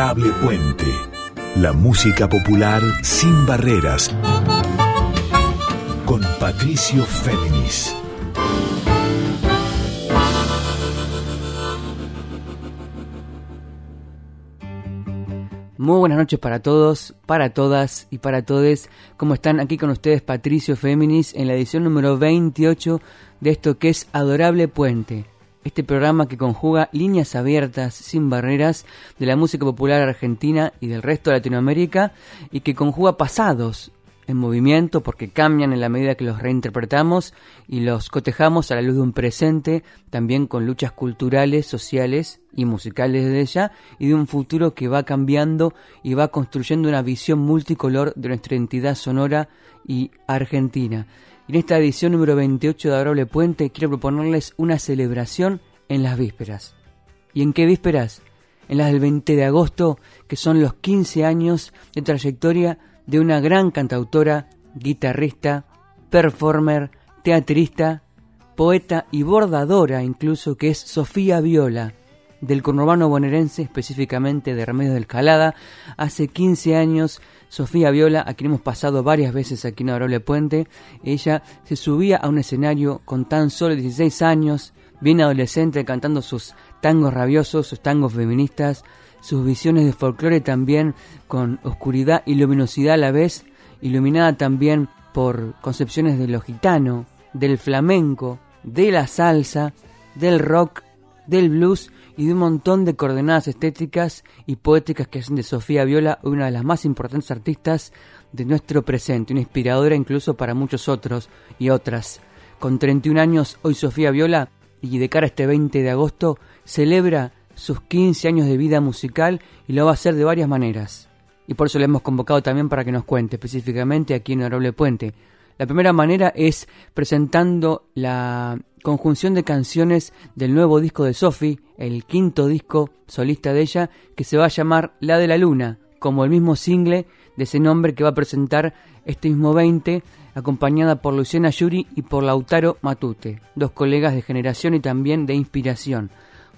Adorable Puente. La música popular sin barreras. Con Patricio Féminis. Muy buenas noches para todos, para todas y para todes. ¿Cómo están? Aquí con ustedes Patricio Féminis en la edición número 28 de esto que es Adorable Puente. Este programa que conjuga líneas abiertas, sin barreras, de la música popular argentina y del resto de Latinoamérica y que conjuga pasados, en movimiento porque cambian en la medida que los reinterpretamos y los cotejamos a la luz de un presente, también con luchas culturales, sociales y musicales de ella, y de un futuro que va cambiando y va construyendo una visión multicolor de nuestra entidad sonora y argentina. En esta edición número 28 de Adorable Puente quiero proponerles una celebración en las vísperas. ¿Y en qué vísperas? En las del 20 de agosto, que son los 15 años de trayectoria de una gran cantautora, guitarrista, performer, teatrista, poeta y bordadora incluso, que es Sofía Viola, del conurbano bonaerense, específicamente de Remedios del Calada. Hace 15 años, Sofía Viola, a quien hemos pasado varias veces aquí en Adorable Puente, ella se subía a un escenario con tan solo 16 años, bien adolescente, cantando sus tangos rabiosos, sus tangos feministas, sus visiones de folclore también con oscuridad y luminosidad a la vez, iluminada también por concepciones de lo gitano, del flamenco, de la salsa, del rock, del blues y de un montón de coordenadas estéticas y poéticas que hacen de Sofía Viola una de las más importantes artistas de nuestro presente, una inspiradora incluso para muchos otros y otras. Con 31 años, hoy Sofía Viola, y de cara a este 20 de agosto, celebra sus 15 años de vida musical y lo va a hacer de varias maneras. Y por eso le hemos convocado también para que nos cuente específicamente aquí en Honorable Puente. La primera manera es presentando la conjunción de canciones del nuevo disco de Sophie, el quinto disco solista de ella, que se va a llamar La de la Luna, como el mismo single de ese nombre que va a presentar este mismo 20, acompañada por Luciana Yuri y por Lautaro Matute, dos colegas de generación y también de inspiración.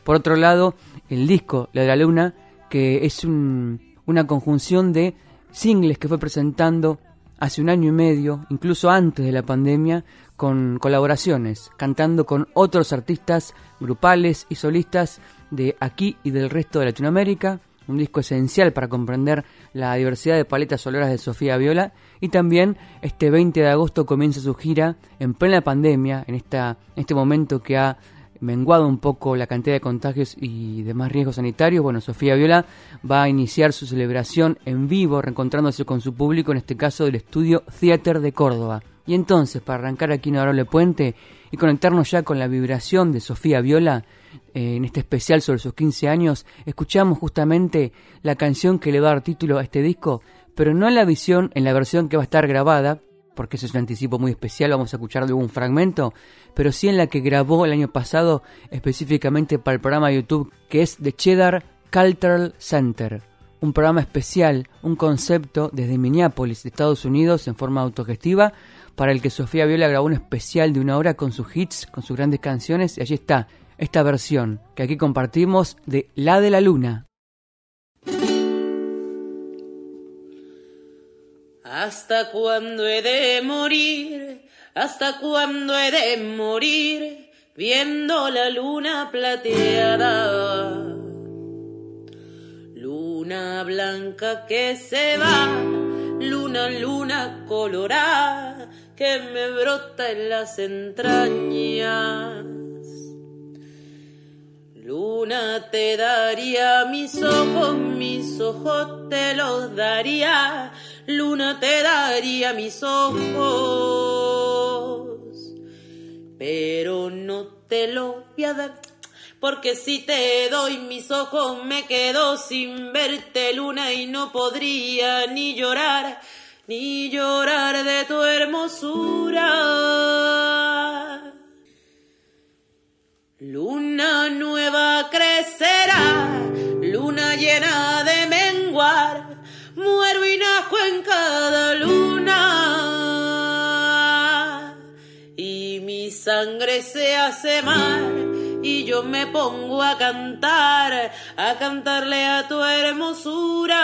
Por otro lado, el disco La de la Luna, que es una conjunción de singles que fue presentando hace un año y medio, incluso antes de la pandemia, con colaboraciones, cantando con otros artistas grupales y solistas de aquí y del resto de Latinoamérica, un disco esencial para comprender la diversidad de paletas sonoras de Sofía Viola y también este 20 de agosto comienza su gira en plena pandemia, en, esta, en este momento que ha menguado un poco la cantidad de contagios y demás riesgos sanitarios, bueno, Sofía Viola va a iniciar su celebración en vivo, reencontrándose con su público, en este caso del estudio Theater de Córdoba. Y entonces, para arrancar aquí en Adorable Puente y conectarnos ya con la vibración de Sofía Viola, eh, en este especial sobre sus 15 años, escuchamos justamente la canción que le va a dar título a este disco, pero no en la visión, en la versión que va a estar grabada, porque ese es un anticipo muy especial, vamos a escuchar luego un fragmento, pero sí en la que grabó el año pasado específicamente para el programa de YouTube que es The Cheddar Cultural Center, un programa especial, un concepto desde Minneapolis, Estados Unidos, en forma autogestiva, para el que Sofía Viola grabó un especial de una hora con sus hits, con sus grandes canciones, y allí está esta versión que aquí compartimos de La de la Luna. ¿Hasta cuándo he de morir? ¿Hasta cuándo he de morir? Viendo la luna plateada. Luna blanca que se va, luna, luna colorada que me brota en las entrañas. Luna te daría mis ojos, mis ojos te los daría luna te daría mis ojos, pero no te lo voy a dar. Porque si te doy mis ojos me quedo sin verte luna y no podría ni llorar, ni llorar de tu hermosura. Luna nueva crecerá, luna llena de menguar, muero y nazco en cada luna sangre se hace mar y yo me pongo a cantar, a cantarle a tu hermosura.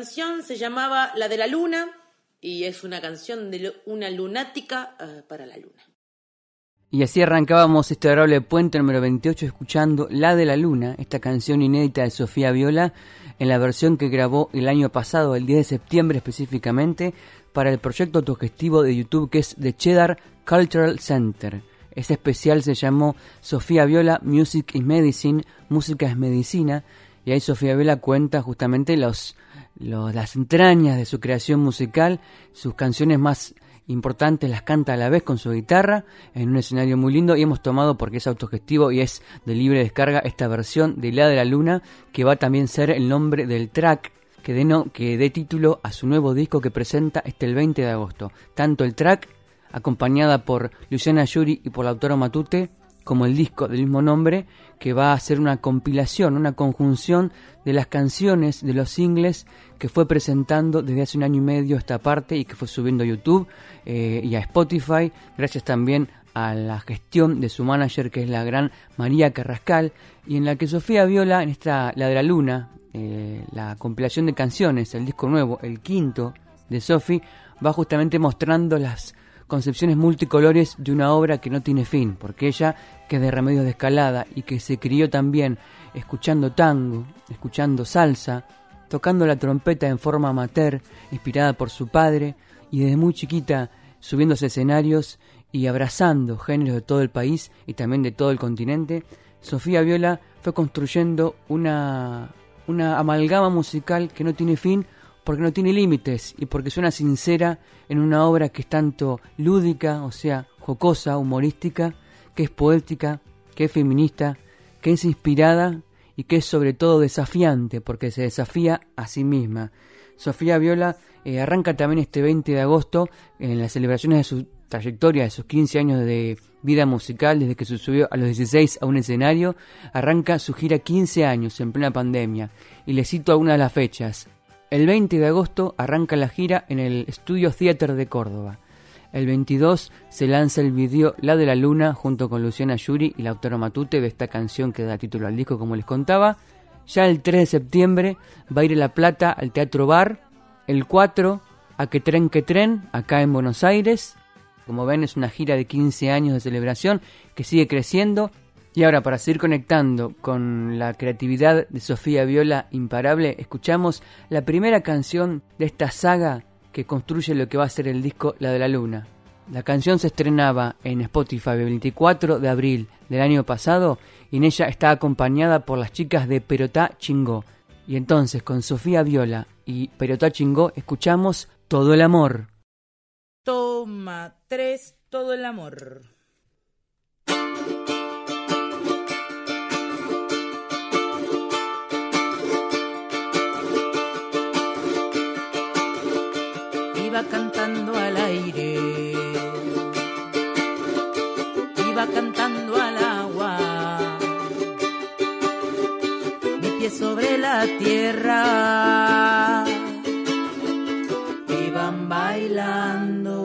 Canción se llamaba La de la Luna y es una canción de una lunática eh, para la luna. Y así arrancábamos este adorable puente número 28 escuchando La de la Luna, esta canción inédita de Sofía Viola, en la versión que grabó el año pasado, el 10 de septiembre específicamente, para el proyecto autogestivo de YouTube que es The Cheddar Cultural Center. Este especial se llamó Sofía Viola Music is Medicine, Música es Medicina, y ahí Sofía Viola cuenta justamente los las entrañas de su creación musical, sus canciones más importantes las canta a la vez con su guitarra en un escenario muy lindo y hemos tomado porque es autogestivo y es de libre descarga esta versión de La de la Luna que va a también ser el nombre del track que dé, que dé título a su nuevo disco que presenta este el 20 de agosto. Tanto el track acompañada por Luciana Yuri y por la autora Matute como el disco del mismo nombre, que va a ser una compilación, una conjunción de las canciones de los singles que fue presentando desde hace un año y medio esta parte y que fue subiendo a YouTube eh, y a Spotify, gracias también a la gestión de su manager que es la gran María Carrascal y en la que Sofía Viola, en esta La de la Luna, eh, la compilación de canciones, el disco nuevo, el quinto de Sophie, va justamente mostrando las concepciones multicolores de una obra que no tiene fin, porque ella, que es de Remedios de Escalada y que se crió también escuchando tango, escuchando salsa, tocando la trompeta en forma amateur, inspirada por su padre, y desde muy chiquita subiéndose escenarios y abrazando géneros de todo el país y también de todo el continente, Sofía Viola fue construyendo una, una amalgama musical que no tiene fin porque no tiene límites y porque suena sincera en una obra que es tanto lúdica, o sea, jocosa, humorística, que es poética, que es feminista, que es inspirada y que es sobre todo desafiante porque se desafía a sí misma. Sofía Viola eh, arranca también este 20 de agosto en las celebraciones de su trayectoria, de sus 15 años de vida musical, desde que subió a los 16 a un escenario, arranca su gira 15 años en plena pandemia. Y le cito algunas de las fechas. El 20 de agosto arranca la gira en el Studio Theater de Córdoba. El 22 se lanza el video La de la Luna junto con Luciana Yuri y Lautaro Matute de esta canción que da título al disco como les contaba. Ya el 3 de septiembre va a ir a La Plata al Teatro Bar. El 4 a Que Tren Que Tren, acá en Buenos Aires. Como ven, es una gira de 15 años de celebración que sigue creciendo. Y ahora, para seguir conectando con la creatividad de Sofía Viola imparable, escuchamos la primera canción de esta saga que construye lo que va a ser el disco La de la Luna. La canción se estrenaba en Spotify el 24 de abril del año pasado y en ella está acompañada por las chicas de Perotá Chingó. Y entonces con Sofía Viola y Perotá Chingó escuchamos Todo el Amor. Toma tres, todo el amor. Iba cantando al aire, iba cantando al agua, mi pie sobre la tierra, iban bailando,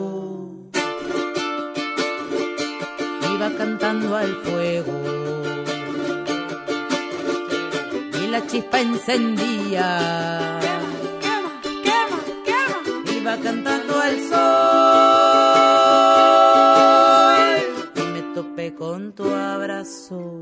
iba cantando al fuego. Y la chispa encendía cantando al sol y me topé con tu abrazo.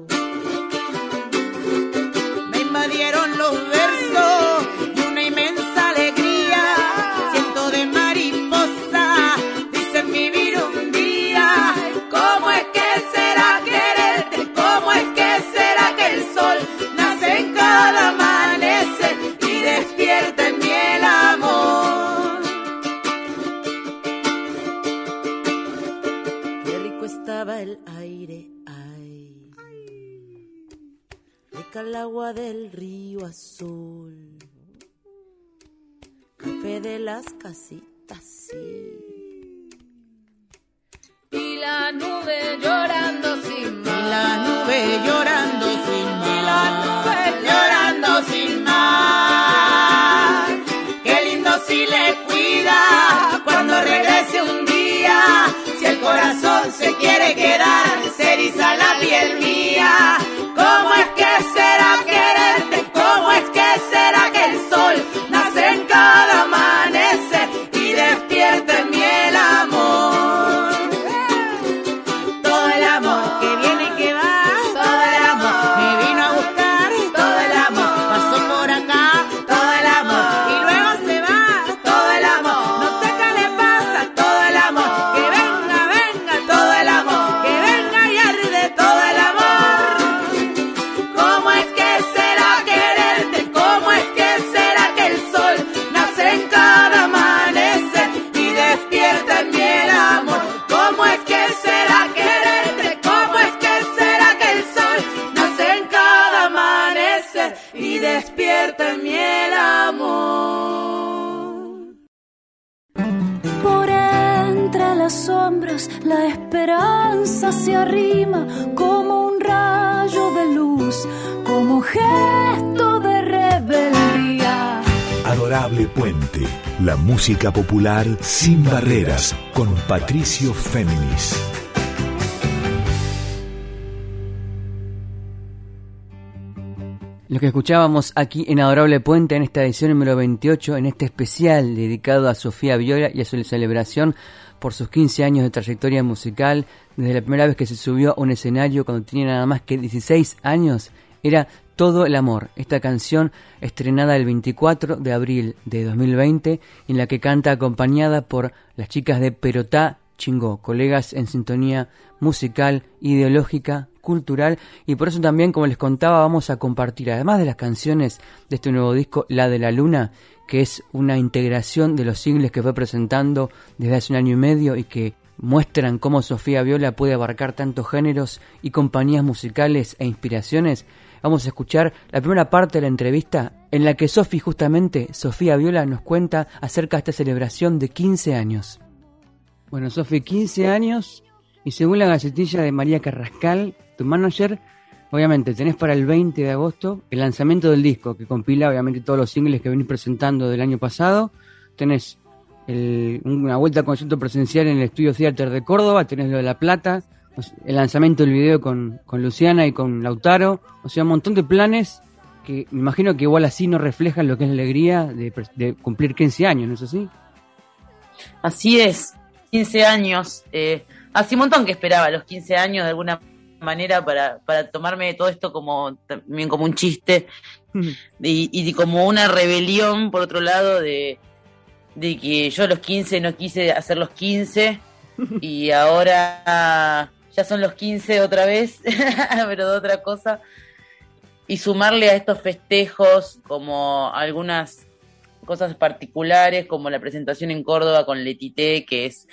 Paskasi música popular sin barreras con Patricio Féminis. Lo que escuchábamos aquí en Adorable Puente en esta edición número 28, en este especial dedicado a Sofía Viola y a su celebración por sus 15 años de trayectoria musical, desde la primera vez que se subió a un escenario cuando tenía nada más que 16 años, era Todo el Amor, esta canción estrenada el 24 de abril de 2020, en la que canta acompañada por las chicas de Perotá Chingó, colegas en sintonía musical, ideológica, cultural y por eso también, como les contaba, vamos a compartir, además de las canciones de este nuevo disco, La de la Luna, que es una integración de los singles que fue presentando desde hace un año y medio y que muestran cómo Sofía Viola puede abarcar tantos géneros y compañías musicales e inspiraciones, vamos a escuchar la primera parte de la entrevista en la que Sofi justamente, Sofía Viola, nos cuenta acerca de esta celebración de 15 años. Bueno, Sofi, 15 años y según la gacetilla de María Carrascal, tu manager, obviamente tenés para el 20 de agosto el lanzamiento del disco que compila obviamente todos los singles que venís presentando del año pasado. Tenés el- una vuelta a concierto presencial en el Estudio Theater de Córdoba, tenés lo de La Plata, el lanzamiento del video con, con Luciana y con Lautaro, o sea, un montón de planes que me imagino que igual así no reflejan lo que es la alegría de, cumplir 15 años, ¿no es así? Así es, 15 años. Eh, hace un montón que esperaba los 15 años de alguna manera para, para tomarme todo esto como también como un chiste y, y como una rebelión por otro lado de, de que yo a los 15 no quise hacer los 15 y ahora ya son los 15 otra vez, pero de otra cosa. Y sumarle a estos festejos como algunas cosas particulares, como la presentación en Córdoba con Letité, que es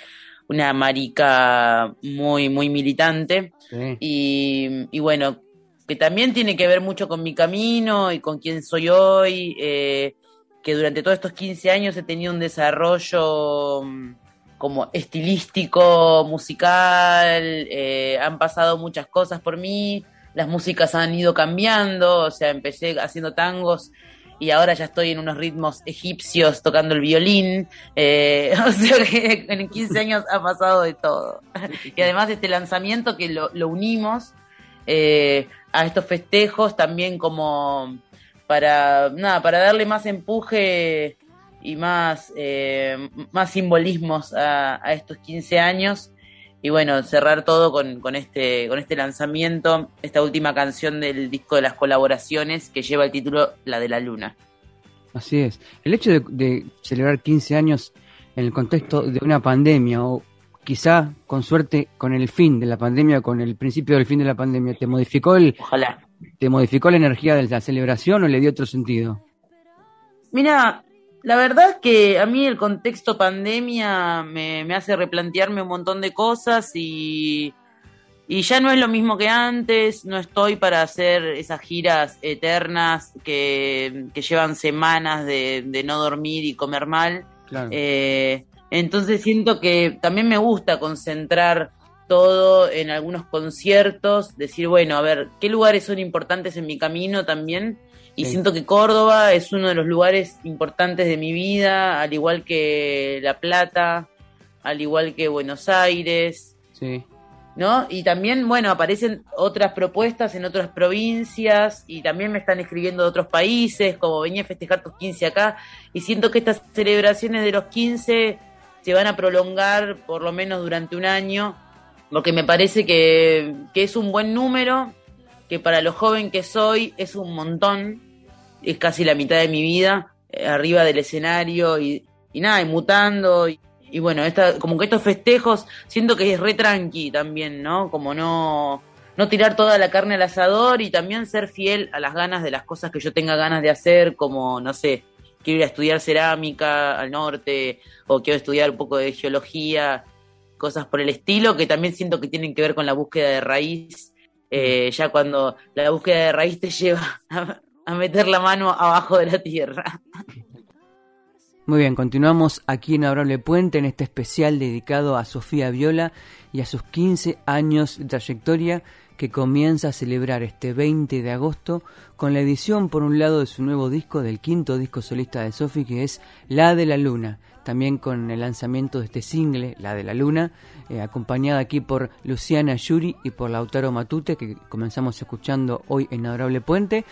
una marica muy, muy militante. Y, y, bueno, que también tiene que ver mucho con mi camino y con quién soy hoy, eh, que durante todos estos 15 años he tenido un desarrollo mm, como estilístico, musical, eh, han pasado muchas cosas por mí, las músicas han ido cambiando, o sea, empecé haciendo tangos y ahora ya estoy en unos ritmos egipcios tocando el violín. Eh, o sea que en 15 años ha pasado de todo. Y además este lanzamiento que lo, unimos eh, a estos festejos también como para, nada, para darle más empuje y más, eh, más simbolismos a, a estos 15 años y bueno, cerrar todo con, con, este, con este lanzamiento, esta última canción del disco de las colaboraciones que lleva el título La de la Luna. Así es. El hecho de, celebrar 15 años en el contexto de una pandemia o quizá con suerte con el fin de la pandemia con el principio del fin de la pandemia, ¿te modificó el Ojalá. ¿Te modificó la energía de la celebración o le dio otro sentido? Mira, la verdad que a mí el contexto pandemia me, hace replantearme un montón de cosas y, y ya no es lo mismo que antes, no estoy para hacer esas giras eternas que, llevan semanas de, no dormir y comer mal. Eh, entonces siento que también me gusta concentrar todo en algunos conciertos, decir, bueno, a ver, ¿qué lugares son importantes en mi camino también? Y siento que Córdoba es uno de los lugares importantes de mi vida, al igual que La Plata, al igual que Buenos Aires. Sí. ¿No? Y también, bueno, aparecen otras propuestas en otras provincias y también me están escribiendo de otros países, como venía a festejar tus 15 acá, y siento que estas celebraciones de los 15 se van a prolongar por lo menos durante un año, porque me parece que, que es un buen número, que para lo joven que soy es un montón, es casi la mitad de mi vida eh, arriba del escenario y, nada, y mutando. Y, bueno, esta, como que estos festejos siento que es re tranqui también, ¿no? Como no, no tirar toda la carne al asador y también ser fiel a las ganas de las cosas que yo tenga ganas de hacer, como, no sé, quiero ir a estudiar cerámica al norte o quiero estudiar un poco de geología, cosas por el estilo, que también siento que tienen que ver con la búsqueda de raíz eh, ya cuando la búsqueda de raíz te lleva a, meter la mano abajo de la tierra. Muy bien, continuamos aquí en Abrable Puente en este especial dedicado a Sofía Viola y a sus 15 años de trayectoria que comienza a celebrar este 20 de agosto con la edición por un lado de su nuevo disco, del quinto disco solista de Sofía que es La de la Luna, también con el lanzamiento de este single, La de la Luna, eh, acompañada aquí por Luciana Yuri y por Lautaro Matute, que comenzamos escuchando hoy en Adorable Puente,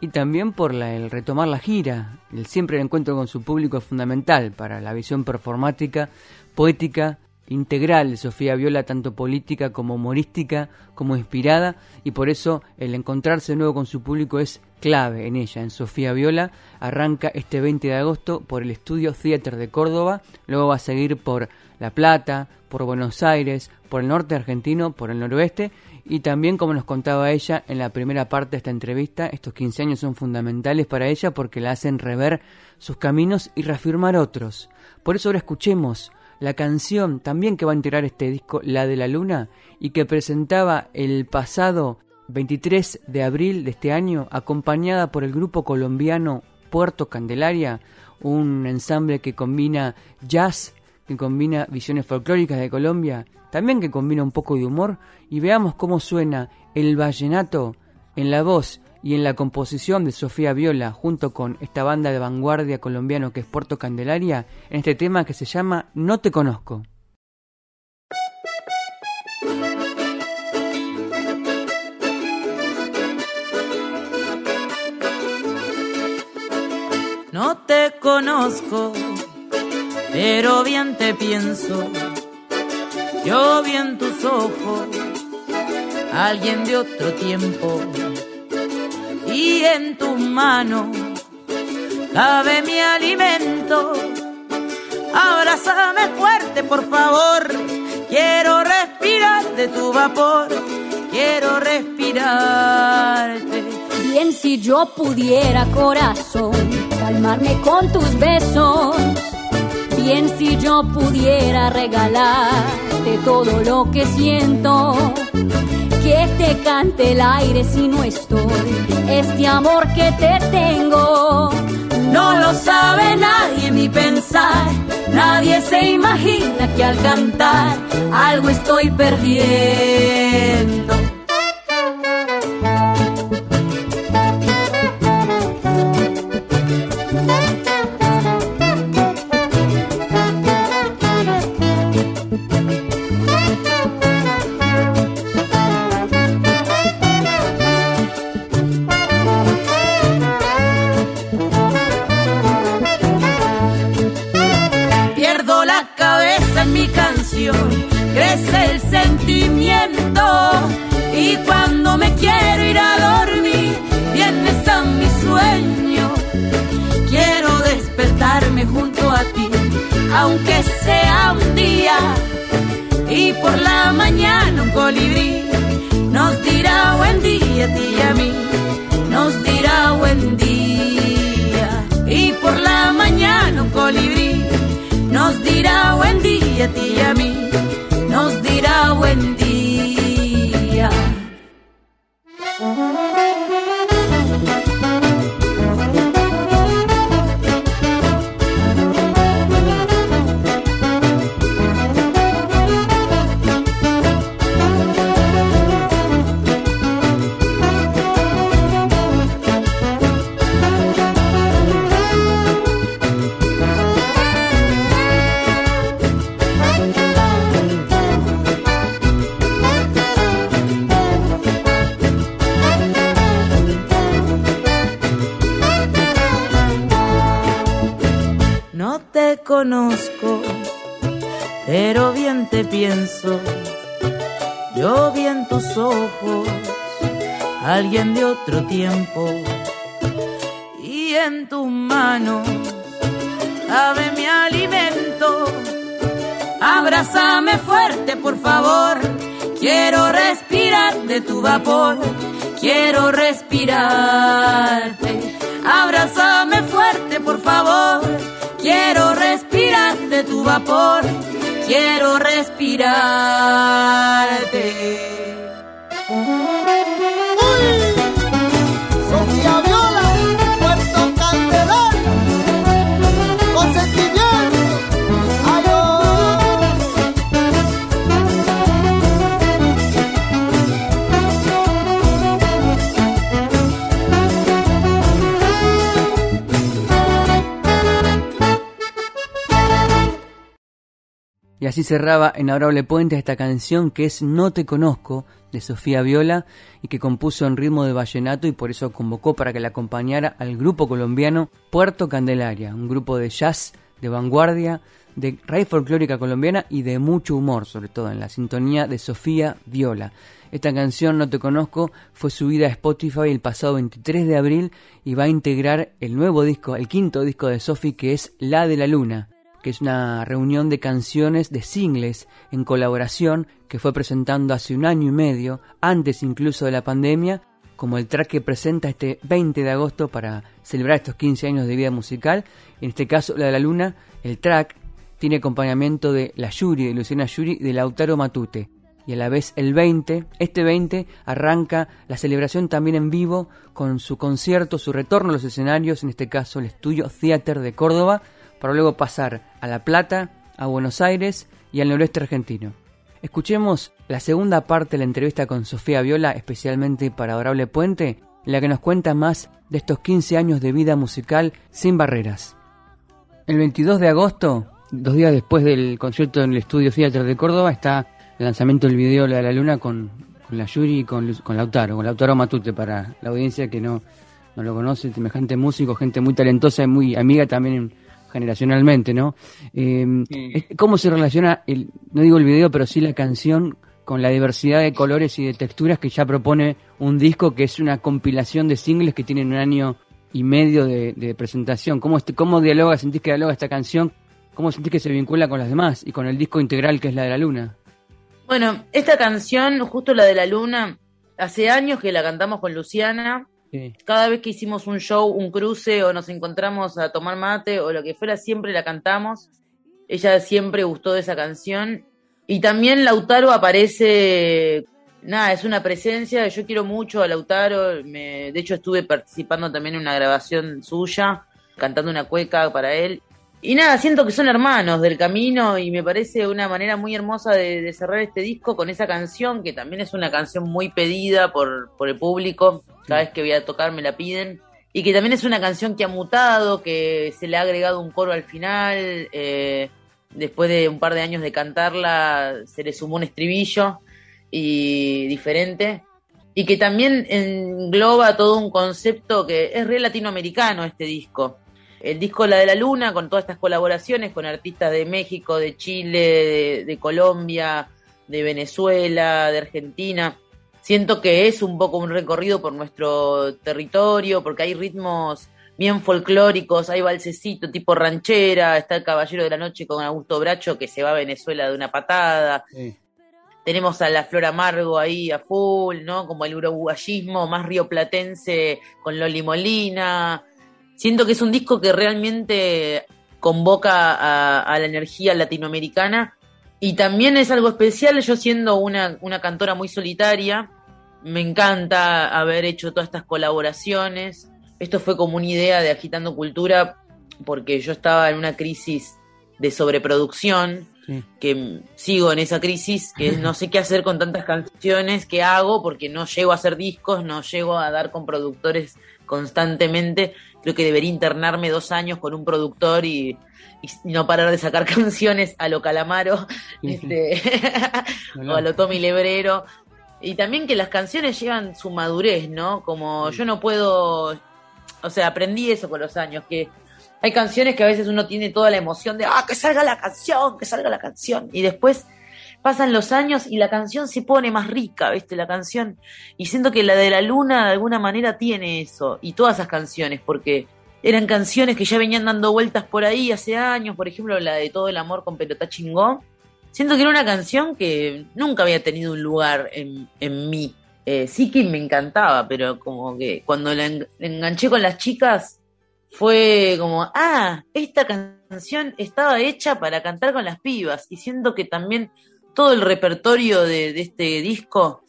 y también por la, el retomar la gira. El siempre el encuentro con su público es fundamental para la visión performática, poética, integral Sofía Viola, tanto política como humorística, como inspirada, y por eso el encontrarse nuevo con su público es clave en ella, en Sofía Viola. Arranca este 20 de agosto por el Estudio Theater de Córdoba, luego va a seguir por La Plata, por Buenos Aires, por el norte argentino, por el noroeste, y también, como nos contaba ella en la primera parte de esta entrevista, estos 15 años son fundamentales para ella porque la hacen rever sus caminos y reafirmar otros. Por eso ahora escuchemos la canción también que va a integrar este disco, La de la Luna, y que presentaba el pasado 23 de abril de este año, acompañada por el grupo colombiano Puerto Candelaria, un ensamble que combina jazz, que combina visiones folclóricas de Colombia, también que combina un poco de humor, y veamos cómo suena el vallenato en la voz y en la composición de Sofía Viola junto con esta banda de vanguardia colombiano que es Puerto Candelaria en este tema que se llama No te conozco. No te conozco, pero bien te pienso. Yo vi en tus ojos alguien de otro tiempo y en tus manos cabe mi alimento. Abrázame fuerte, por favor. Quiero respirar de tu vapor. Quiero respirarte. Bien si yo pudiera, corazón, calmarme con tus besos. Bien si yo pudiera regalarte todo lo que siento que te cante el aire si no estoy. Este amor que te tengo no lo sabe nadie mi pensar. Nadie se imagina que al cantar algo estoy perdiendo. Aunque sea un día. Y por la mañana un colibrí nos dirá buen día a ti y a mí, nos dirá buen día. Y por la mañana un colibrí nos dirá buen día a ti y a mí, nos dirá buen día. Conozco, pero bien te pienso. Yo vi en tus ojos alguien de otro tiempo y en tus manos sabe mi alimento. Abrázame fuerte, por favor. Quiero respirar de tu vapor. Quiero respirarte. Abrázame fuerte, por favor Quiero respirar tu vapor, quiero respirarte. Así cerraba en Adorable Puente esta canción que es No te conozco de Sofía Viola y que compuso en ritmo de vallenato y por eso convocó para que la acompañara al grupo colombiano Puerto Candelaria, un grupo de jazz de vanguardia, de raíz folclórica colombiana y de mucho humor, sobre todo en la sintonía de Sofía Viola. Esta canción, No Te Conozco, fue subida a Spotify el pasado 23 de abril y va a integrar el nuevo disco, el quinto disco de Sofía, que es La de la Luna que es una reunión de canciones de singles en colaboración que fue presentando hace un año y medio, antes incluso de la pandemia, como el track que presenta este 20 de agosto para celebrar estos 15 años de vida musical. En este caso, La de la Luna, el track tiene acompañamiento de La Yuri, de Luciana Yuri y de Lautaro Matute. Y a la vez el 20, este 20 arranca la celebración también en vivo con su concierto, su retorno a los escenarios, en este caso el Estudio Theater de Córdoba, para luego pasar a La Plata, a Buenos Aires y al noroeste argentino. Escuchemos la segunda parte de la entrevista con Sofía Viola, especialmente para Adorable Puente, en la que nos cuenta más de estos 15 años de vida musical sin barreras. El 22 de agosto, dos días después del concierto en el Estudio Theater de Córdoba, está el lanzamiento del video La de la Luna con, la Yuri y con, con Lautaro, con Lautaro Matute para la audiencia que no, no lo conoce, semejante músico, gente muy talentosa y muy amiga también generacionalmente, ¿no? Eh, ¿Cómo se relaciona, el, no digo el video, pero sí la canción con la diversidad de colores y de texturas que ya propone un disco que es una compilación de singles que tienen un año y medio de, presentación? ¿Cómo, este, ¿Cómo dialoga, sentís que dialoga esta canción? ¿Cómo sentís que se vincula con las demás y con el disco integral que es la de la luna? Bueno, esta canción, justo la de la luna, hace años que la cantamos con Luciana cada vez que hicimos un show, un cruce o nos encontramos a tomar mate o lo que fuera, siempre la cantamos. Ella siempre gustó de esa canción. Y también Lautaro aparece, nada, es una presencia, yo quiero mucho a Lautaro, me, de hecho estuve participando también en una grabación suya, cantando una cueca para él. Y nada, siento que son hermanos del camino y me parece una manera muy hermosa de, cerrar este disco con esa canción, que también es una canción muy pedida por, por el público. Cada vez que voy a tocar me la piden. Y que también es una canción que ha mutado, que se le ha agregado un coro al final. Eh, después de un par de años de cantarla, se le sumó un estribillo y diferente. Y que también engloba todo un concepto que es re latinoamericano este disco el disco La de la Luna, con todas estas colaboraciones con artistas de México, de Chile, de, Colombia, de Venezuela, de Argentina. Siento que es un poco un recorrido por nuestro territorio, porque hay ritmos bien folclóricos, hay balsecito tipo ranchera, está el Caballero de la Noche con Augusto Bracho que se va a Venezuela de una patada. Tenemos a la Flor Amargo ahí a full, ¿no? Como el uruguayismo más rioplatense con Loli Molina. Siento que es un disco que realmente convoca a, la energía latinoamericana y también es algo especial, yo siendo una, una cantora muy solitaria, me encanta haber hecho todas estas colaboraciones. Esto fue como una idea de Agitando Cultura porque yo estaba en una crisis de sobreproducción, que sigo en esa crisis, que no sé qué hacer con tantas canciones que hago porque no llego a hacer discos, no llego a dar con productores constantemente creo que debería internarme dos años con un productor y, no parar de sacar canciones a lo Calamaro este, o a lo Tommy Lebrero. Y también que las canciones llevan su madurez, ¿no? Como yo no puedo, o sea, aprendí eso con los años, que hay canciones que a veces uno tiene toda la emoción de, ah, que salga la canción, que salga la canción. Y después pasan los años y la canción se pone más rica, ¿viste? La canción. Y siento que la de la luna de alguna manera tiene eso. Y todas esas canciones, porque eran canciones que ya venían dando vueltas por ahí hace años. Por ejemplo, la de Todo el amor con Pelota Chingó. Siento que era una canción que nunca había tenido un lugar en, en mí. Eh, sí que me encantaba, pero como que cuando la enganché con las chicas fue como, ah, esta canción estaba hecha para cantar con las pibas. Y siento que también todo el repertorio de, este disco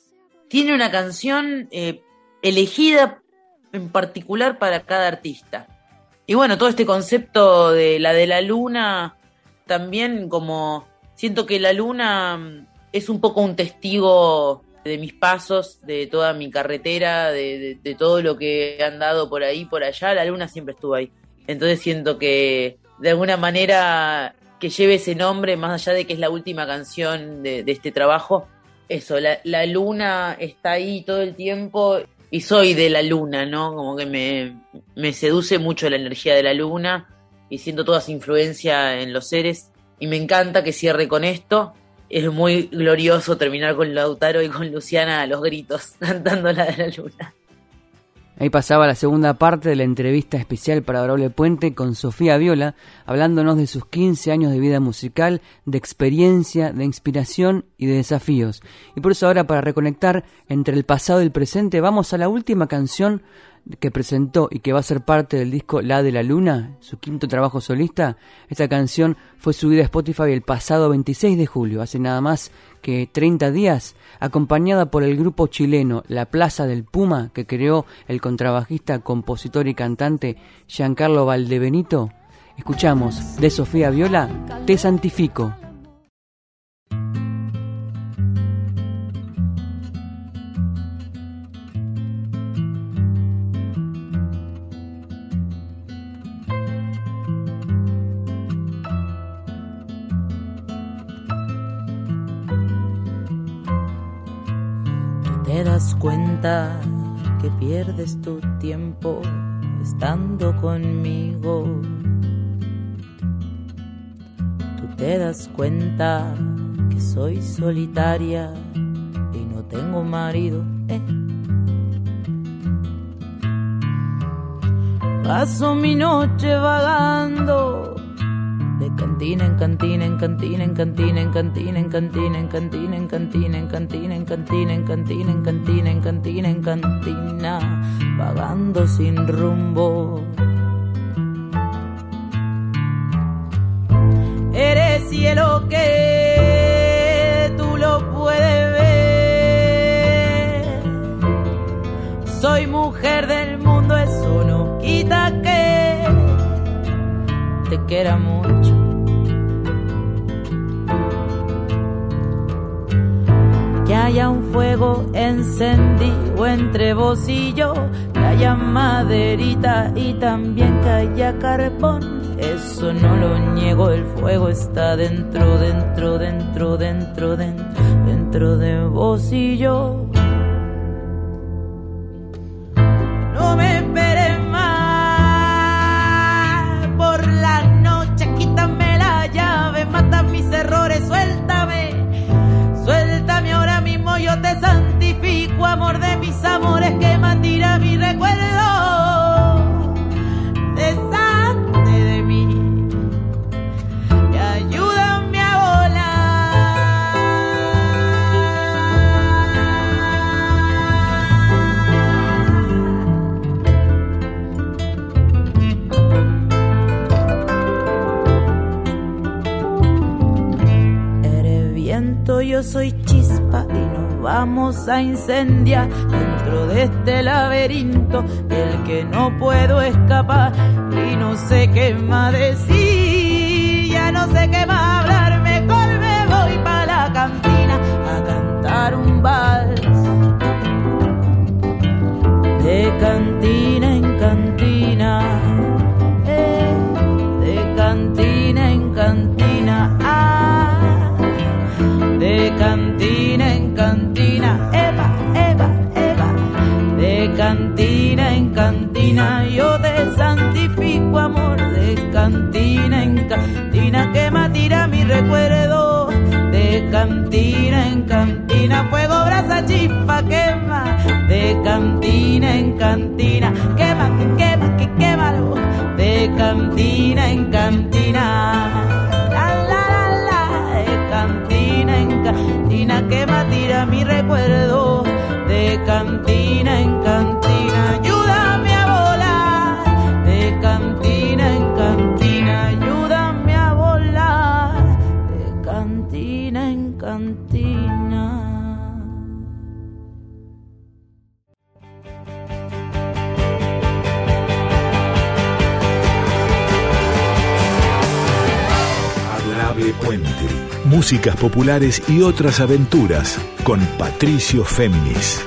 tiene una canción eh, elegida en particular para cada artista. Y bueno, todo este concepto de la de la luna, también como siento que la luna mm, es un poco un testigo de mis pasos, de toda mi carretera, de, de, todo lo que he andado por ahí, por allá, la luna siempre estuvo ahí. Entonces siento que de alguna manera que lleve ese nombre, más allá de que es la última canción de, este trabajo. Eso, la, luna está ahí todo el tiempo y soy de la luna, ¿no? Como que me, me seduce mucho la energía de la luna y siento toda su influencia en los seres. Y me encanta que cierre con esto. Es muy glorioso terminar con Lautaro y con Luciana a los gritos cantando la de la luna. Ahí pasaba la segunda parte de la entrevista especial para Adorable Puente con Sofía Viola, hablándonos de sus 15 años de vida musical, de experiencia, de inspiración y de desafíos. Y por eso ahora para reconectar entre el pasado y el presente vamos a la última canción que presentó y que va a ser parte del disco La de la Luna, su quinto trabajo solista. Esta canción fue subida a Spotify el pasado 26 de julio, hace nada más que 30 días, acompañada por el grupo chileno La Plaza del Puma, que creó el contrabajista, compositor y cantante Giancarlo Valdebenito. Escuchamos de Sofía Viola, Te Santifico. Que pierdes tu tiempo estando conmigo. te das cuenta que soy solitaria y no tengo marido. Eh. Paso mi noche vagando de cantina en cantina, en cantina, en cantina, en cantina, en cantina, en cantina, en cantina, en cantina, en cantina, en cantina, en cantina, en cantina, en cantina, vagando sin rumbo. Eres cielo que te quiera mucho. Que haya un fuego encendido entre vos y yo, que haya maderita y también que haya carbón. Eso no lo niego, el fuego está dentro, dentro, dentro, dentro, dentro, dentro de vos y yo. Vamos a incendiar dentro de este laberinto del que no puedo escapar. Y no sé qué más decir, ya no sé qué más hablar, mejor me voy para la cantina a cantar un vals cantina en cantina, fuego, brasa, chispa, quema, de cantina en cantina, quema, que quema, que de cantina en cantina. La, la, la, la, de cantina en cantina, que me tira mi recuerdo, de cantina en cantina, Músicas populares y otras aventuras con Patricio Féminis.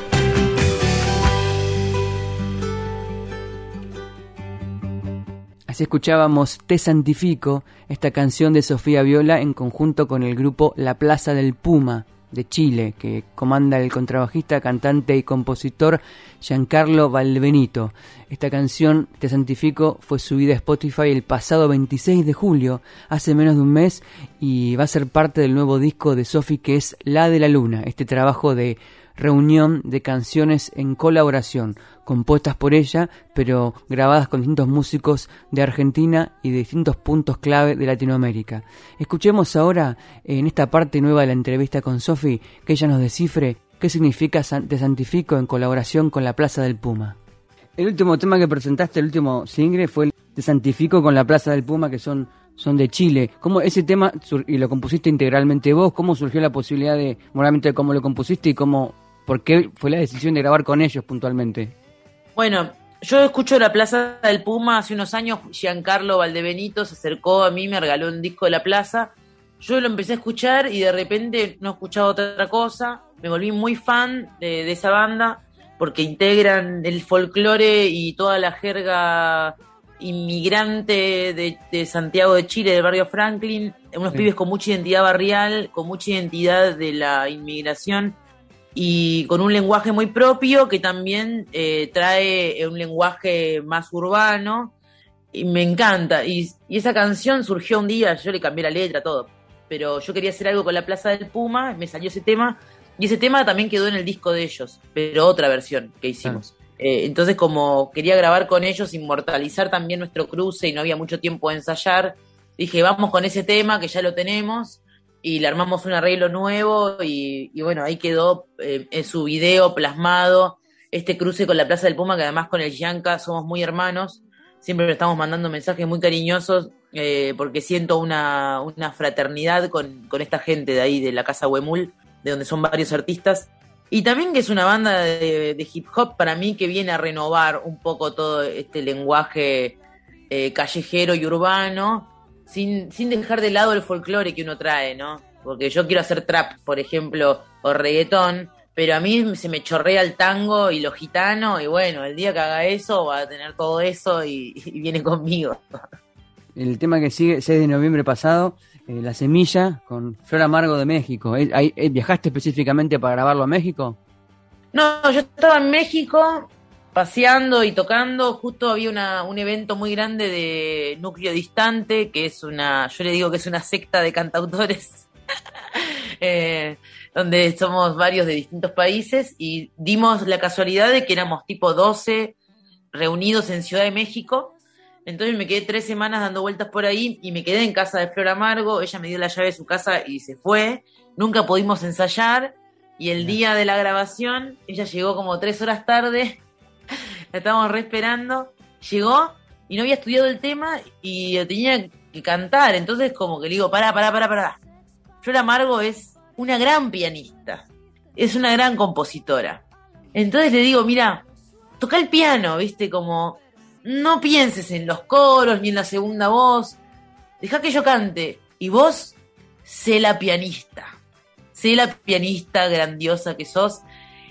Así escuchábamos Te Santifico, esta canción de Sofía Viola en conjunto con el grupo La Plaza del Puma de Chile, que comanda el contrabajista, cantante y compositor Giancarlo Valbenito. Esta canción, Te Santifico, fue subida a Spotify el pasado 26 de julio, hace menos de un mes, y va a ser parte del nuevo disco de Sofi que es La de la Luna, este trabajo de reunión de canciones en colaboración, compuestas por ella, pero grabadas con distintos músicos de Argentina y de distintos puntos clave de Latinoamérica. Escuchemos ahora, en esta parte nueva de la entrevista con Sofi, que ella nos descifre qué significa Te Santifico en colaboración con la Plaza del Puma. El último tema que presentaste, el último single, fue Te Santifico con la Plaza del Puma, que son, son de Chile. ¿Cómo ese tema, y lo compusiste integralmente vos, cómo surgió la posibilidad de, moralmente, cómo lo compusiste y cómo, por qué fue la decisión de grabar con ellos puntualmente? Bueno, yo escucho La Plaza del Puma hace unos años, Giancarlo Valdebenito se acercó a mí, me regaló un disco de La Plaza. Yo lo empecé a escuchar y de repente no escuchaba otra cosa. Me volví muy fan de, de esa banda porque integran el folclore y toda la jerga inmigrante de, de Santiago de Chile, del barrio Franklin. Unos Sí. pibes con mucha identidad barrial, con mucha identidad de la inmigración y con un lenguaje muy propio que también eh, trae un lenguaje más urbano y me encanta. Y, y esa canción surgió un día, yo le cambié la letra, todo. pero yo quería hacer algo con la Plaza del Puma, me salió ese tema, y ese tema también quedó en el disco de ellos, pero otra versión que hicimos. Eh, entonces, como quería grabar con ellos, inmortalizar también nuestro cruce y no había mucho tiempo de ensayar, dije, vamos con ese tema que ya lo tenemos y le armamos un arreglo nuevo y, bueno, ahí quedó eh, en su video plasmado este cruce con la Plaza del Puma, que además con el Yanka somos muy hermanos, siempre le estamos mandando mensajes muy cariñosos eh, porque siento una, una fraternidad con, con, esta gente de ahí, de la Casa Huemul, de donde son varios artistas. Y también que es una banda de, hip hop para mí que viene a renovar un poco todo este lenguaje eh, callejero y urbano, sin, sin dejar de lado el folclore que uno trae, ¿no? Porque yo quiero hacer trap, por ejemplo, o reggaetón, pero a mí se me chorrea el tango y lo gitano, y bueno, el día que haga eso va a tener todo eso y, viene conmigo. El tema que sigue, 6 de noviembre pasado, eh, La Semilla, con Flor Amargo de México. ¿Eh, eh, ¿Viajaste específicamente para grabarlo a México? No, yo estaba en México paseando y tocando, justo había una, un evento muy grande de Núcleo Distante, que es una, yo le digo que es una secta de cantautores, eh, donde somos varios de distintos países y dimos la casualidad de que éramos tipo 12 reunidos en Ciudad de México. Entonces me quedé tres semanas dando vueltas por ahí y me quedé en casa de Flor Amargo. Ella me dio la llave de su casa y se fue. Nunca pudimos ensayar. Y el día de la grabación, ella llegó como tres horas tarde la estábamos re esperando. Llegó y no había estudiado el tema y tenía que cantar. Entonces, como que le digo, pará, pará, pará, pará. Flor Amargo es una gran pianista. Es una gran compositora. Entonces le digo, mira, toca el piano, ¿viste? Como no pienses en los coros ni en la segunda voz. Deja que yo cante. Y vos, sé la pianista. Sé la pianista grandiosa que sos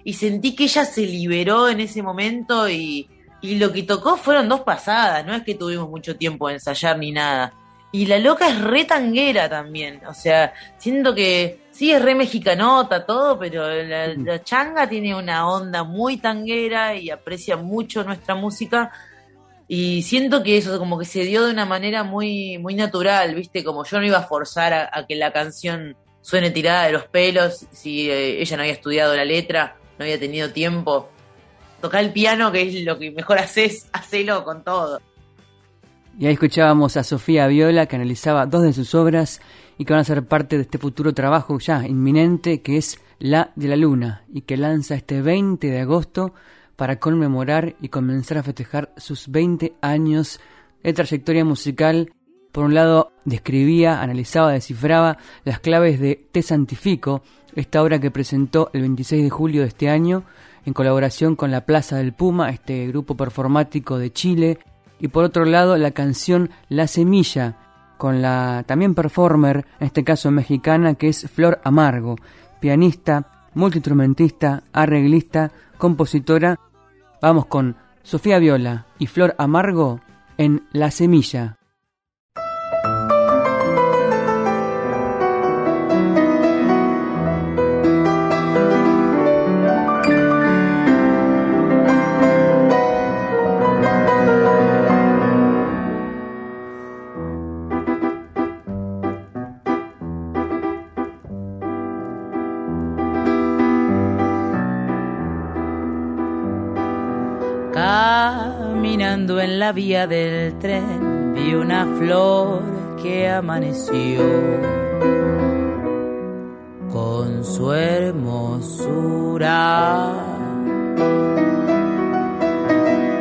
y sentí que ella se liberó en ese momento y, lo que tocó fueron dos pasadas, no es que tuvimos mucho tiempo de ensayar ni nada. Y la loca es re tanguera también, o sea, siento que sí es re mexicanota todo, pero la, la changa tiene una onda muy tanguera y aprecia mucho nuestra música y siento que eso como que se dio de una manera muy muy natural, ¿viste? Como yo no iba a forzar a, que la canción suene tirada de los pelos si eh, ella no había estudiado la letra no había tenido tiempo. Tocar el piano, que es lo que mejor haces, hacelo con todo. Y ahí escuchábamos a Sofía Viola, que analizaba dos de sus obras y que van a ser parte de este futuro trabajo ya inminente, que es La de la Luna, y que lanza este 20 de agosto para conmemorar y comenzar a festejar sus 20 años de trayectoria musical. Por un lado, describía, analizaba, descifraba las claves de Te Santifico, esta obra que presentó el 26 de julio de este año en colaboración con la Plaza del Puma, este grupo performático de Chile, y por otro lado la canción La Semilla, con la también performer, en este caso mexicana, que es Flor Amargo, pianista, multiinstrumentista, arreglista, compositora. Vamos con Sofía Viola y Flor Amargo en La Semilla. En la vía del tren vi una flor que amaneció con su hermosura.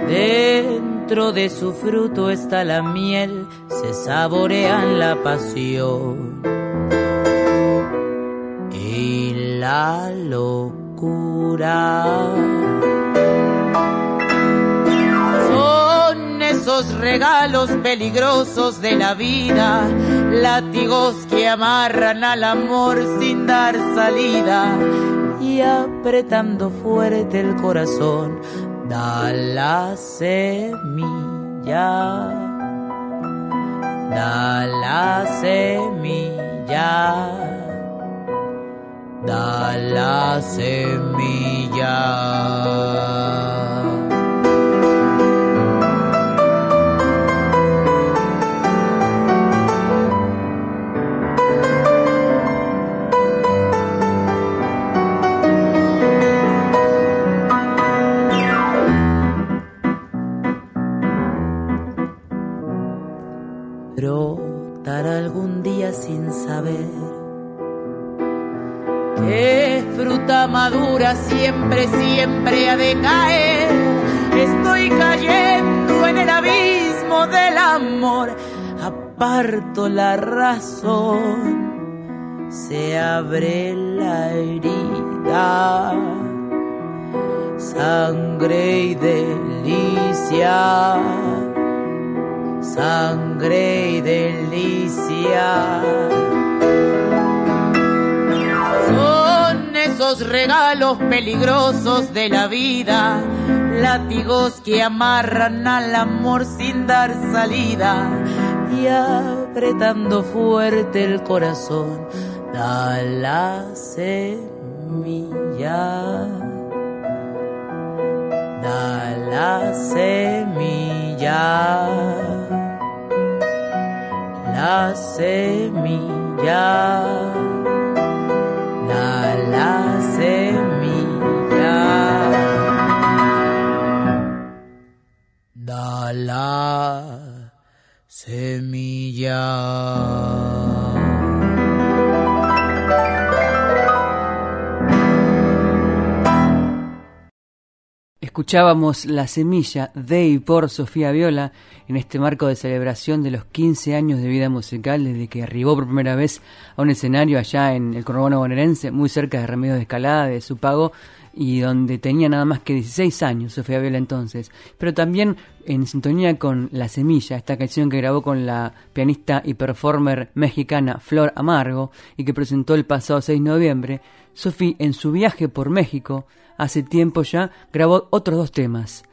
Dentro de su fruto está la miel, se saborean la pasión y la locura. Regalos peligrosos de la vida, látigos que amarran al amor sin dar salida y apretando fuerte el corazón, da la semilla, da la semilla, da la semilla. sin saber que fruta madura siempre, siempre ha de caer. Estoy cayendo en el abismo del amor, aparto la razón, se abre la herida. Sangre y delicia sangre y delicia. Esos regalos peligrosos de la vida, látigos que amarran al amor sin dar salida y apretando fuerte el corazón, da la semilla, da la semilla, la semilla la semilla. Da la semilla. Escuchábamos La Semilla de y por Sofía Viola en este marco de celebración de los 15 años de vida musical desde que arribó por primera vez a un escenario allá en el conurbano bonaerense, muy cerca de Remedios de Escalada, de Supago, y donde tenía nada más que 16 años Sofía Viola entonces, pero también en sintonía con La Semilla, esta canción que grabó con la pianista y performer mexicana Flor Amargo y que presentó el pasado 6 de noviembre, Sofía en su viaje por México hace tiempo ya, grabó otros dos temas,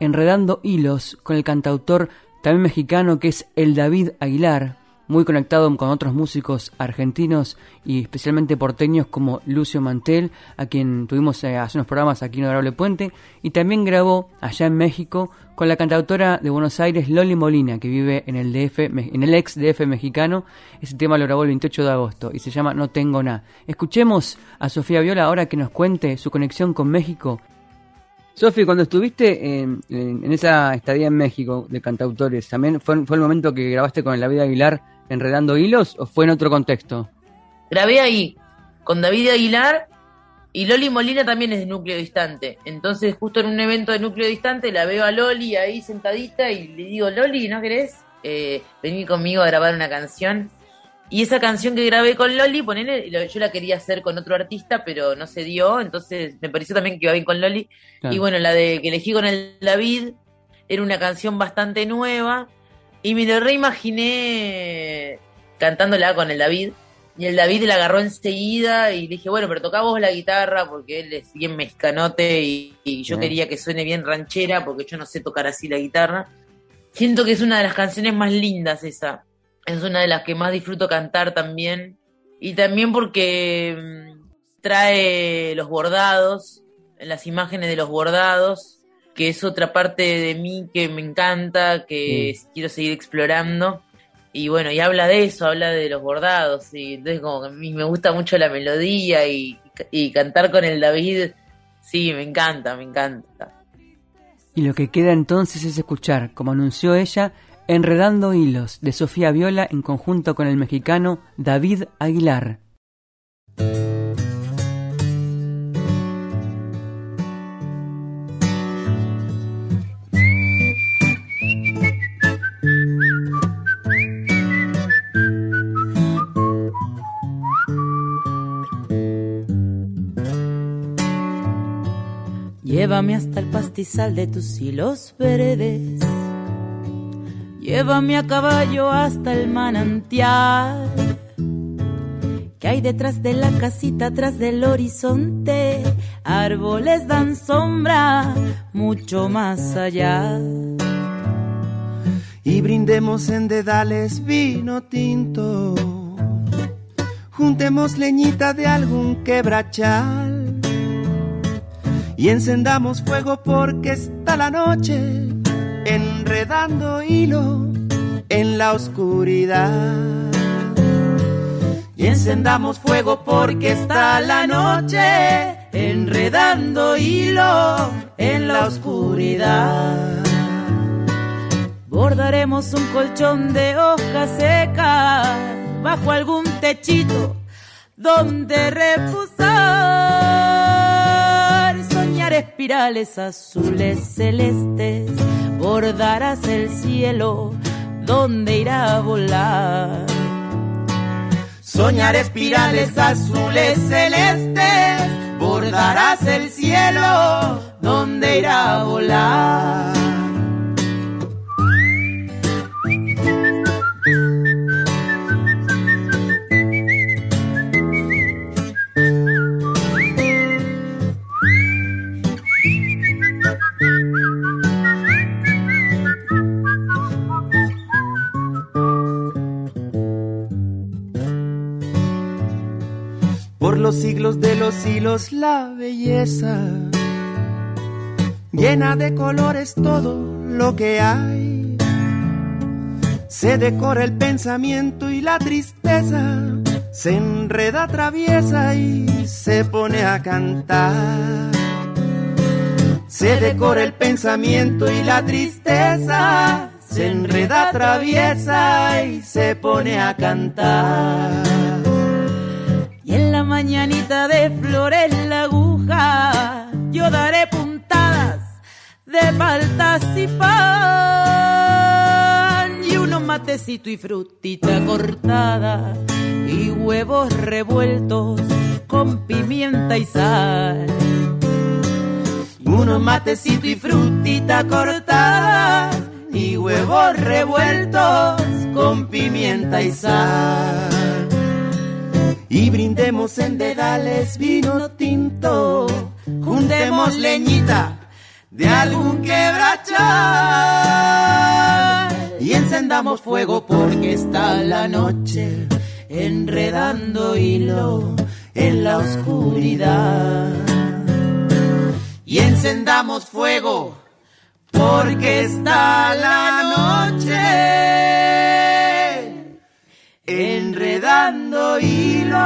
Enredando Hilos con el cantautor también mexicano que es el David Aguilar, muy conectado con otros músicos argentinos y especialmente porteños como Lucio Mantel, a quien tuvimos eh, hace unos programas aquí en Honorable Puente, y también grabó allá en México con la cantautora de Buenos Aires Loli Molina, que vive en el DF, en el ex DF mexicano. Ese tema lo grabó el 28 de agosto y se llama No tengo nada. Escuchemos a Sofía Viola ahora que nos cuente su conexión con México Sofi, cuando estuviste en, esa estadía en México de cantautores, ¿también fue, fue el momento que grabaste con el David Aguilar enredando hilos o fue en otro contexto? Grabé ahí con David Aguilar y Loli Molina también es de núcleo distante. Entonces, justo en un evento de núcleo distante, la veo a Loli ahí sentadita y le digo, Loli, ¿no querés eh, venir conmigo a grabar una canción? Y esa canción que grabé con Loli, ponele, yo la quería hacer con otro artista, pero no se dio, entonces me pareció también que iba bien con Loli. Y bueno, la de que elegí con el David era una canción bastante nueva, y me lo reimaginé cantándola con el David. Y el David la agarró enseguida y dije, bueno, pero toca vos la guitarra porque él es bien mexicanote y, yo quería que suene bien ranchera porque yo no sé tocar así la guitarra. Siento que es una de las canciones más lindas esa. Es una de las que más disfruto cantar también. Y también porque mm, trae los bordados, las imágenes de los bordados que es otra parte de mí que me encanta, que quiero seguir explorando. Y bueno, y habla de eso, habla de los bordados. Y entonces como que a mí me gusta mucho la melodía y, y cantar con el David, sí, me encanta, me encanta. Y lo que queda entonces es escuchar, como anunció ella, Enredando Hilos de Sofía Viola en conjunto con el mexicano David Aguilar. Llévame hasta el pastizal de tus hilos verdes. Llévame a caballo hasta el manantial. Que hay detrás de la casita, atrás del horizonte. Árboles dan sombra mucho más allá. Y brindemos en dedales vino tinto. Juntemos leñita de algún quebrachal y encendamos fuego porque está la noche enredando hilo en la oscuridad. Y encendamos fuego porque está la noche enredando hilo en la oscuridad. Bordaremos un colchón de hojas secas bajo algún techito donde reposar espirales azules celestes, bordarás el cielo donde irá a volar. Soñar espirales azules celestes, bordarás el cielo donde irá a volar. Los siglos de los siglos la belleza llena de colores todo lo que hay. Se decora el pensamiento y la tristeza, se enreda, traviesa y se pone a cantar. Se decora el pensamiento y la tristeza, se enreda, traviesa y se pone a cantar. Mañanita de flores la aguja, yo daré puntadas de paltas y pan. Y unos matecitos y frutita cortada, y huevos revueltos con pimienta y sal. Unos matecitos y frutita cortada, y huevos revueltos con pimienta y sal y brindemos en dedales vino tinto, juntemos leñita de algún quebrachal y encendamos fuego porque está la noche enredando hilo en la oscuridad. Y encendamos fuego porque está la noche enredando hilo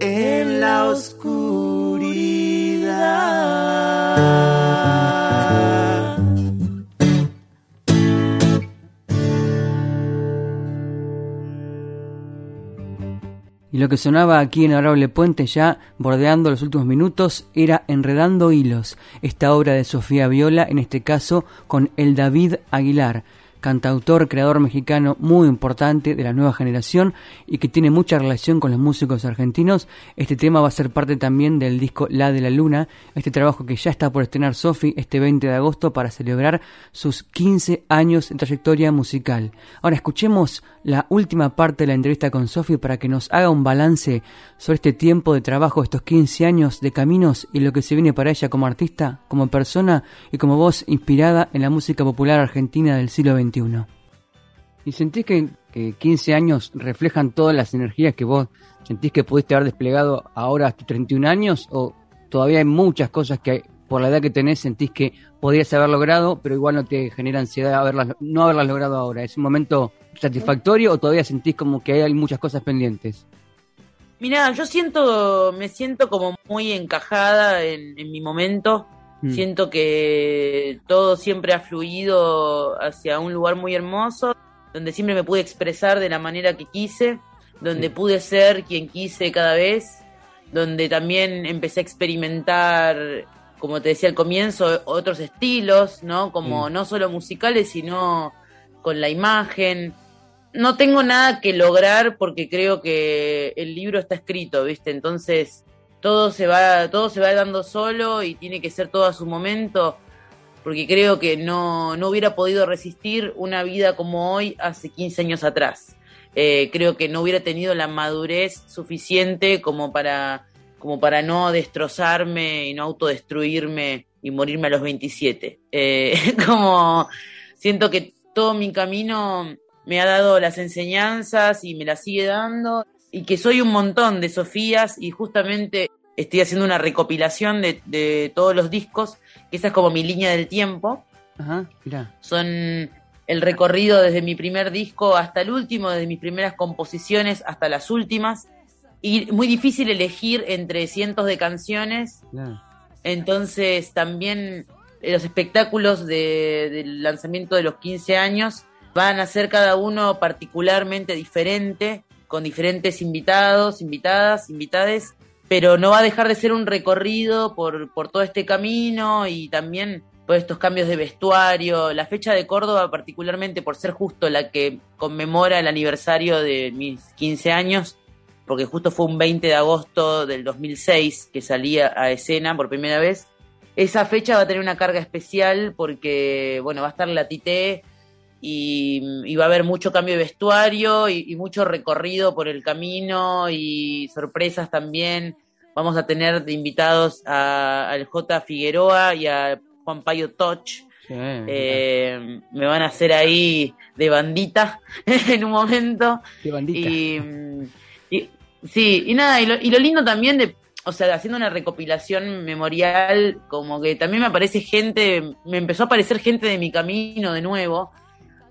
en la oscuridad. Y lo que sonaba aquí en Adorable Puente ya bordeando los últimos minutos era Enredando Hilos, esta obra de Sofía Viola, en este caso con el David Aguilar cantautor, creador mexicano muy importante de la nueva generación y que tiene mucha relación con los músicos argentinos. Este tema va a ser parte también del disco La de la Luna, este trabajo que ya está por estrenar Sofi este 20 de agosto para celebrar sus 15 años de trayectoria musical. Ahora escuchemos la última parte de la entrevista con Sofi para que nos haga un balance sobre este tiempo de trabajo, estos 15 años de caminos y lo que se viene para ella como artista, como persona y como voz inspirada en la música popular argentina del siglo XX. ¿Y sentís que, 15 años reflejan todas las energías que vos sentís que pudiste haber desplegado ahora a tus 31 años? ¿O todavía hay muchas cosas que por la edad que tenés sentís que podrías haber logrado, pero igual no te genera ansiedad haberlas, no haberlas logrado ahora? ¿Es un momento satisfactorio o todavía sentís como que hay muchas cosas pendientes? Mira, yo siento, me siento como muy encajada en mi momento Mm. Siento que todo siempre ha fluido hacia un lugar muy hermoso, donde siempre me pude expresar de la manera que quise, donde pude ser quien quise cada vez, donde también empecé a experimentar, como te decía al comienzo, otros estilos, ¿no? Como no solo musicales, sino con la imagen. No tengo nada que lograr porque creo que el libro está escrito, ¿viste? Entonces todo se va, todo se va dando solo y tiene que ser todo a su momento, porque creo que no, no hubiera podido resistir una vida como hoy hace 15 años atrás. Eh, creo que no hubiera tenido la madurez suficiente como para, como para no destrozarme y no autodestruirme y morirme a los 27. Eh, como siento que todo mi camino me ha dado las enseñanzas y me las sigue dando y que soy un montón de Sofías y justamente estoy haciendo una recopilación de, todos los discos, que esa es como mi línea del tiempo. Ajá, Son el recorrido desde mi primer disco hasta el último, desde mis primeras composiciones hasta las últimas. Y muy difícil elegir entre cientos de canciones. Entonces también los espectáculos del lanzamiento de los 15 años van a ser cada uno particularmente diferente con diferentes invitados, invitadas, invitades, pero no va a dejar de ser un recorrido por, por todo este camino y también por estos cambios de vestuario. La fecha de Córdoba, particularmente por ser justo la que conmemora el aniversario de mis 15 años, porque justo fue un 20 de agosto del 2006 que salía a escena por primera vez. Esa fecha va a tener una carga especial porque, bueno, va a estar la Tité y, va a haber mucho cambio de vestuario y, mucho recorrido por el camino y sorpresas también. Vamos a tener de invitados al J. Figueroa y a Juan Payo Toch. Eh, me van a hacer ahí de bandita en un momento. De bandita. Y, sí, y nada, y lo, y lo lindo también de, o sea, haciendo una recopilación memorial, como que también me aparece gente, me empezó a aparecer gente de mi camino de nuevo,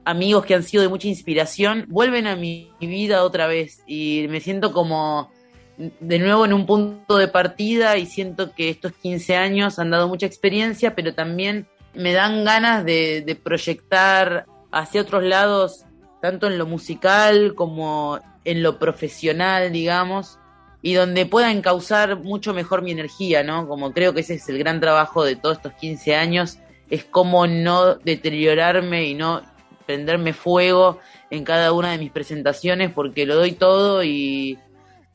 amigos que han sido de mucha inspiración, vuelven a mi vida otra vez y me siento como de nuevo en un punto de partida y siento que estos 15 años han dado mucha experiencia, pero también me dan ganas de, proyectar hacia otros lados, tanto en lo musical como en lo profesional, digamos, y donde pueda encauzar mucho mejor mi energía, ¿no? Como creo que ese es el gran trabajo de todos estos 15 años, es cómo no deteriorarme y no prenderme fuego en cada una de mis presentaciones porque lo doy todo y,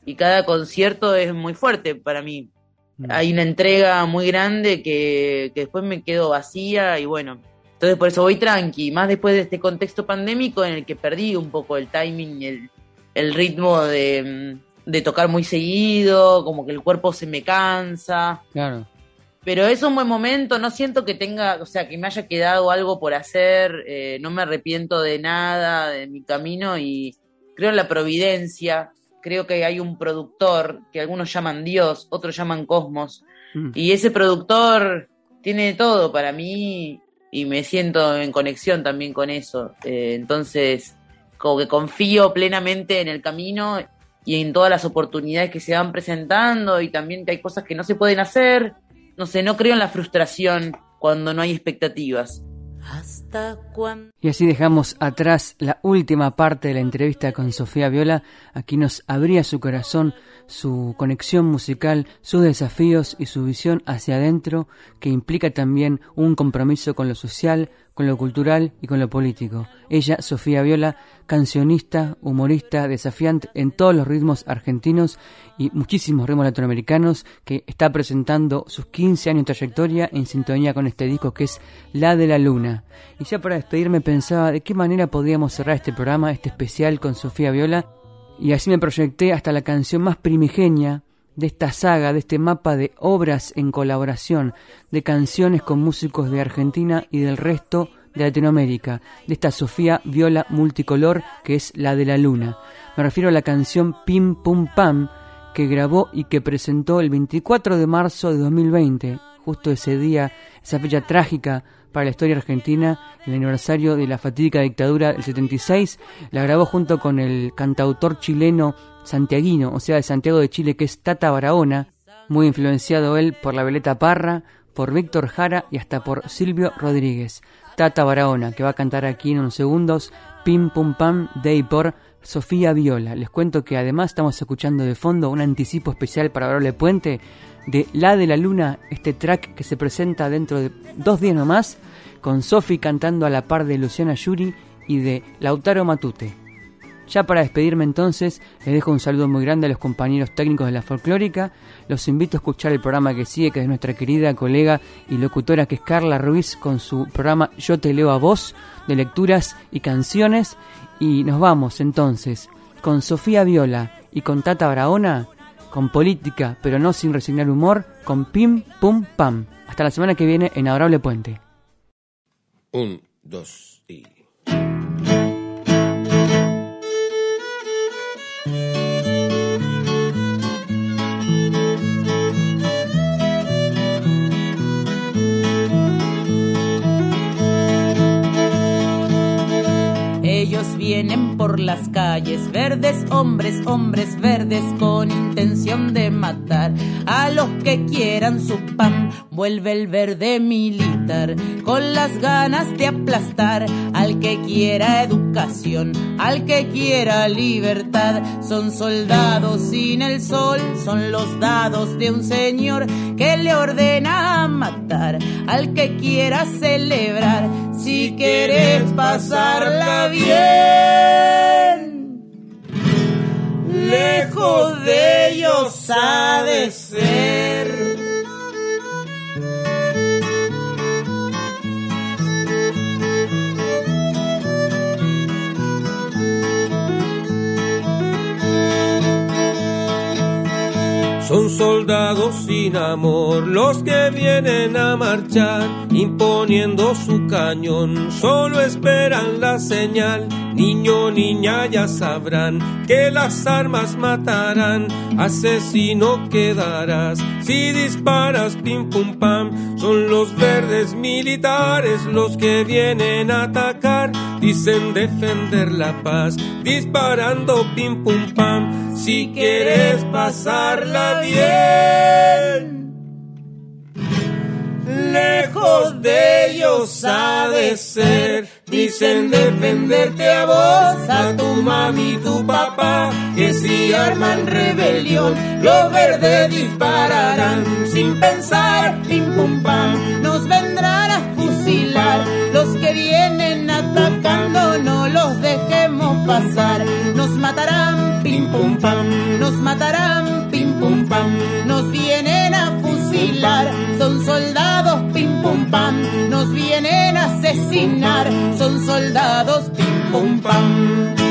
y cada concierto es muy fuerte para mí. Mm. Hay una entrega muy grande que, después me quedo vacía y bueno, entonces por eso voy tranqui, más después de este contexto pandémico en el que perdí un poco el timing, el, el ritmo de, de tocar muy seguido, como que el cuerpo se me cansa. Claro. Pero es un buen momento, no siento que tenga, o sea, que me haya quedado algo por hacer, eh, no me arrepiento de nada de mi camino y creo en la providencia, creo que hay un productor que algunos llaman Dios, otros llaman Cosmos, mm. y ese productor tiene todo para mí y me siento en conexión también con eso. Eh, entonces, como que confío plenamente en el camino y en todas las oportunidades que se van presentando y también que hay cosas que no se pueden hacer. No sé, no creo en la frustración cuando no hay expectativas. Y así dejamos atrás la última parte de la entrevista con Sofía Viola. Aquí nos abría su corazón, su conexión musical, sus desafíos y su visión hacia adentro, que implica también un compromiso con lo social, con lo cultural y con lo político. Ella, Sofía Viola, cancionista, humorista, desafiante en todos los ritmos argentinos y muchísimos ritmos latinoamericanos, que está presentando sus 15 años de trayectoria en sintonía con este disco que es La de la Luna. Y ya para despedirme pensaba de qué manera podríamos cerrar este programa, este especial con Sofía Viola, y así me proyecté hasta la canción más primigenia de esta saga, de este mapa de obras en colaboración, de canciones con músicos de Argentina y del resto de Latinoamérica, de esta Sofía Viola multicolor que es la de la luna. Me refiero a la canción Pim Pum Pam que grabó y que presentó el 24 de marzo de 2020, justo ese día, esa fecha trágica para la historia argentina, el aniversario de la fatídica dictadura del 76, la grabó junto con el cantautor chileno santiaguino, o sea, de Santiago de Chile, que es Tata Barahona, muy influenciado él por la Veleta Parra, por Víctor Jara y hasta por Silvio Rodríguez. Tata Barahona, que va a cantar aquí en unos segundos, Pim Pum Pam Day por Sofía Viola. Les cuento que además estamos escuchando de fondo un anticipo especial para Barole Puente de La de la Luna, este track que se presenta dentro de dos días nomás, con Sofi cantando a la par de Luciana Yuri y de Lautaro Matute. Ya para despedirme entonces, les dejo un saludo muy grande a los compañeros técnicos de la folclórica. Los invito a escuchar el programa que sigue, que es nuestra querida colega y locutora que es Carla Ruiz, con su programa Yo te leo a vos, de lecturas y canciones. Y nos vamos entonces con Sofía Viola y con Tata Braona, con política, pero no sin resignar humor, con Pim Pum Pam. Hasta la semana que viene en Adorable Puente. Un, dos por las calles verdes, hombres, hombres verdes con intención de matar a los que quieran su pan. Vuelve el verde militar con las ganas de aplastar al que quiera educación, al que quiera libertad. Son soldados sin el sol, son los dados de un señor que le ordena matar al que quiera celebrar. Si quieres pasarla bien lejos de ellos ha de ser. Soldados sin amor los que vienen a marchar, imponiendo su cañón, solo esperan la señal. Niño, niña, ya sabrán que las armas matarán, asesino quedarás. Si disparas, pim pum pam, son los verdes militares los que vienen a atacar, dicen defender la paz, disparando pim pum pam. Si quieres pasarla bien, lejos de ellos ha de ser. Dicen defenderte a vos, a tu mami y tu papá, que si arman rebelión, los verdes dispararán sin pensar, pim pum pam, nos vendrán a fusilar. Los que vienen atacando, no los dejemos pasar, nos matarán, pim pum pam, nos matarán, nos vienen a fusilar, son soldados, pim pum pam, nos vienen a asesinar, son soldados, pim pum pam.